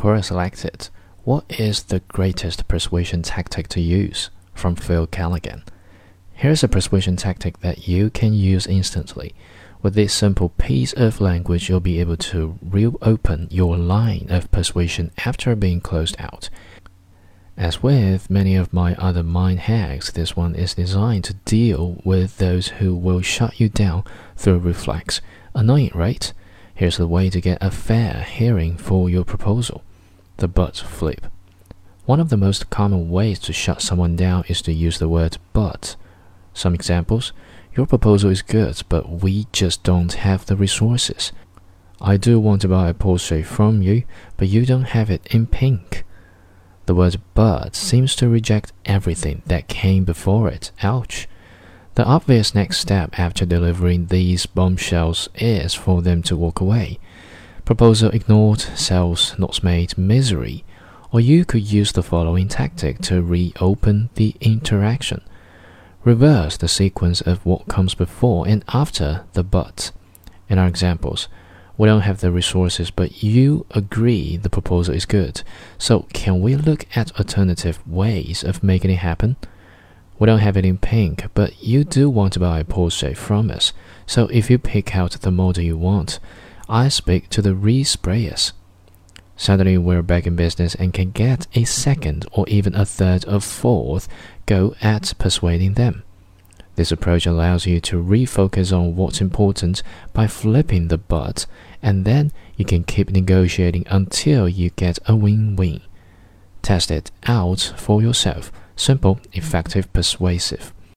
Quora selected, What is the greatest persuasion tactic to use? from Phil Callaghan. Here's a persuasion tactic that you can use instantly. With this simple piece of language, you'll be able to reopen your line of persuasion after being closed out. As with many of my other mind hacks, this one is designed to deal with those who will shut you down through reflex. Annoying, right? Here's the way to get a fair hearing for your proposal the but flip. One of the most common ways to shut someone down is to use the word but. Some examples your proposal is good, but we just don't have the resources. I do want to buy a Porsche from you, but you don't have it in pink. The word but seems to reject everything that came before it. Ouch. The obvious next step after delivering these bombshells is for them to walk away. Proposal ignored, sales not made, misery. Or you could use the following tactic to reopen the interaction. Reverse the sequence of what comes before and after the but. In our examples, we don't have the resources, but you agree the proposal is good. So, can we look at alternative ways of making it happen? We don't have it in pink, but you do want to buy a Porsche from us. So, if you pick out the model you want, I speak to the resprayers. Suddenly, we're back in business and can get a second or even a third or fourth go at persuading them. This approach allows you to refocus on what's important by flipping the but, and then you can keep negotiating until you get a win win. Test it out for yourself. Simple, effective, persuasive.